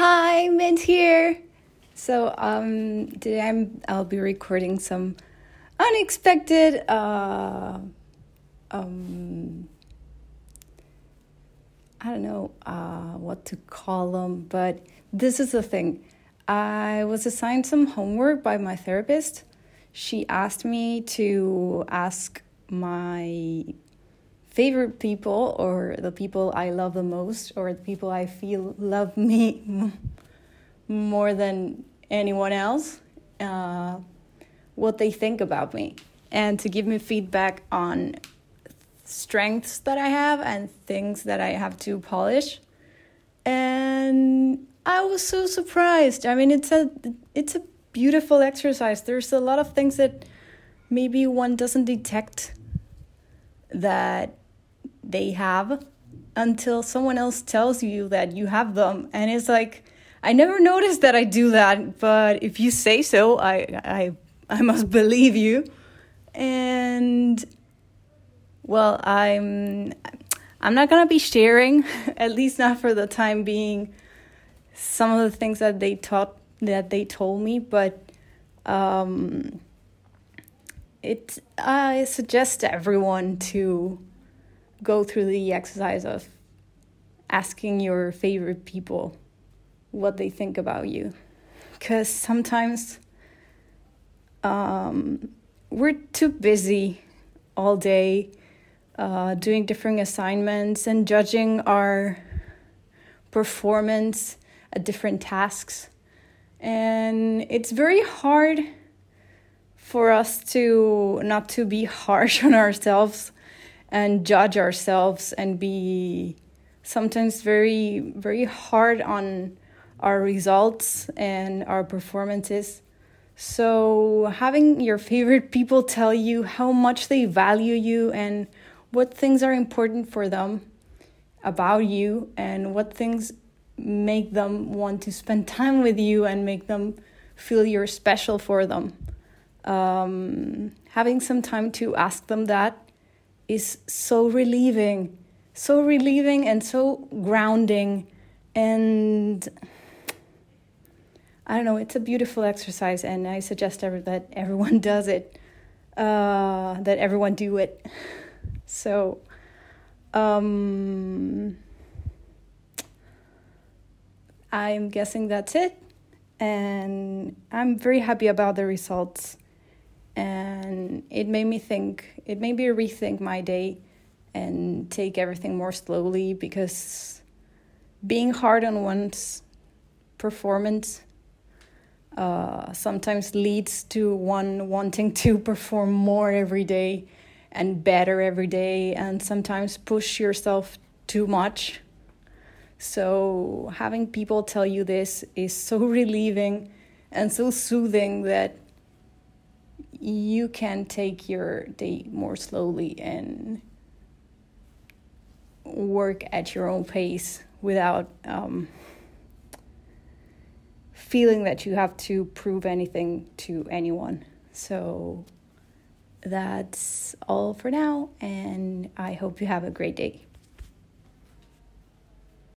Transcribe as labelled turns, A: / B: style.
A: Hi, Mint here. So um, today I'm I'll be recording some unexpected uh, um, I don't know uh, what to call them, but this is the thing. I was assigned some homework by my therapist. She asked me to ask my favorite people or the people I love the most or the people I feel love me more than anyone else uh, what they think about me. And to give me feedback on strengths that I have and things that I have to polish. And I was so surprised. I mean it's a it's a beautiful exercise. There's a lot of things that maybe one doesn't detect that they have until someone else tells you that you have them. And it's like i never noticed that i do that but if you say so i i i must believe you. And well i'm i'm not going to be sharing at least not for the time being some of the things that they taught that they told me but um it i suggest everyone to go through the exercise of asking your favorite people what they think about you. Because sometimes um, we're too busy all day uh, doing different assignments and judging our performance at different tasks. And it's very hard for us to not to be harsh on ourselves and judge ourselves and be sometimes very very hard on our results and our performances. So having your favorite people tell you how much they value you and what things are important for them about you and what things make them want to spend time with you and make them feel you're special for them. Um, having some time to ask them that is so relieving, so relieving and so grounding. And I don't know, it's a beautiful exercise, and I suggest ever that everyone does it, uh, that everyone do it. So, um, I'm guessing that's it, and I'm very happy about the results and it made me think it made me rethink my day and take everything more slowly because being hard on one's performance uh, sometimes leads to one wanting to perform more every day and better every day and sometimes push yourself too much. So having people tell you this is so relieving and so soothing that you can take your day more slowly and work at your own pace without um, feeling that you have to prove anything to anyone. So that's all for now, and I hope you have a great day.